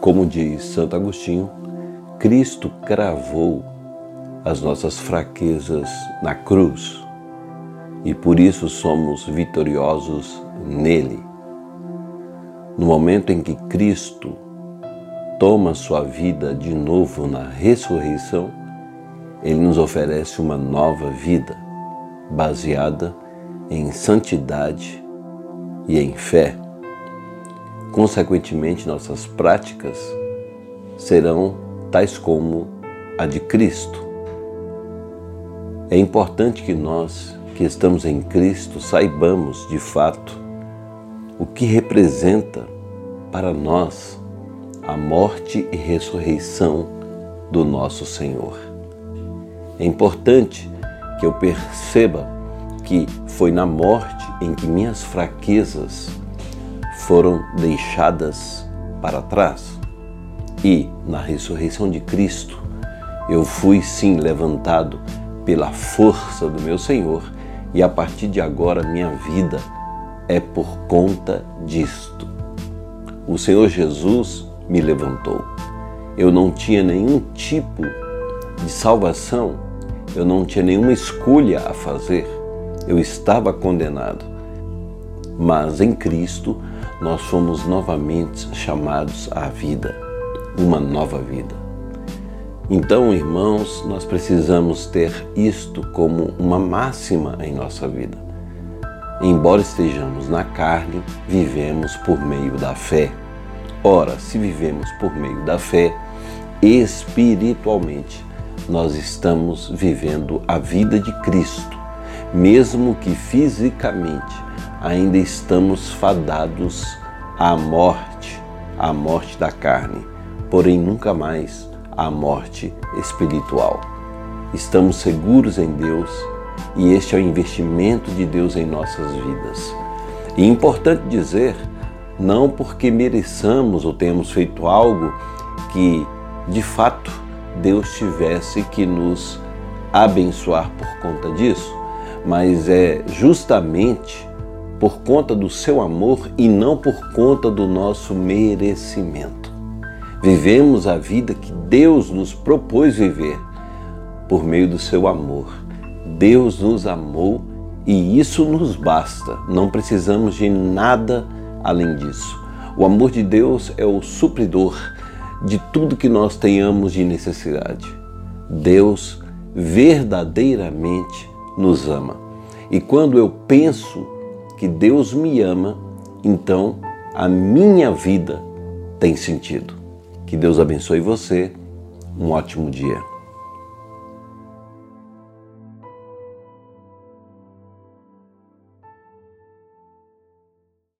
Como diz Santo Agostinho, Cristo cravou as nossas fraquezas na cruz e por isso somos vitoriosos nele. No momento em que Cristo toma sua vida de novo na ressurreição, ele nos oferece uma nova vida baseada em santidade e em fé. Consequentemente, nossas práticas serão tais como a de Cristo. É importante que nós que estamos em Cristo saibamos de fato o que representa para nós a morte e ressurreição do nosso Senhor. É importante que eu perceba que foi na morte em que minhas fraquezas foram deixadas para trás e na ressurreição de Cristo eu fui sim levantado pela força do meu Senhor e a partir de agora minha vida é por conta disto. O Senhor Jesus me levantou. Eu não tinha nenhum tipo de salvação, eu não tinha nenhuma escolha a fazer, eu estava condenado. Mas em Cristo nós fomos novamente chamados à vida, uma nova vida. Então, irmãos, nós precisamos ter isto como uma máxima em nossa vida. Embora estejamos na carne, vivemos por meio da fé. Ora, se vivemos por meio da fé, espiritualmente, nós estamos vivendo a vida de Cristo, mesmo que fisicamente ainda estamos fadados à morte, à morte da carne, porém nunca mais à morte espiritual. Estamos seguros em Deus e este é o investimento de Deus em nossas vidas. E é importante dizer, não porque mereçamos ou tenhamos feito algo que de fato Deus tivesse que nos abençoar por conta disso, mas é justamente por conta do seu amor e não por conta do nosso merecimento. Vivemos a vida que Deus nos propôs viver por meio do seu amor. Deus nos amou e isso nos basta. Não precisamos de nada além disso. O amor de Deus é o supridor de tudo que nós tenhamos de necessidade. Deus verdadeiramente nos ama. E quando eu penso que Deus me ama, então a minha vida tem sentido. Que Deus abençoe você. Um ótimo dia.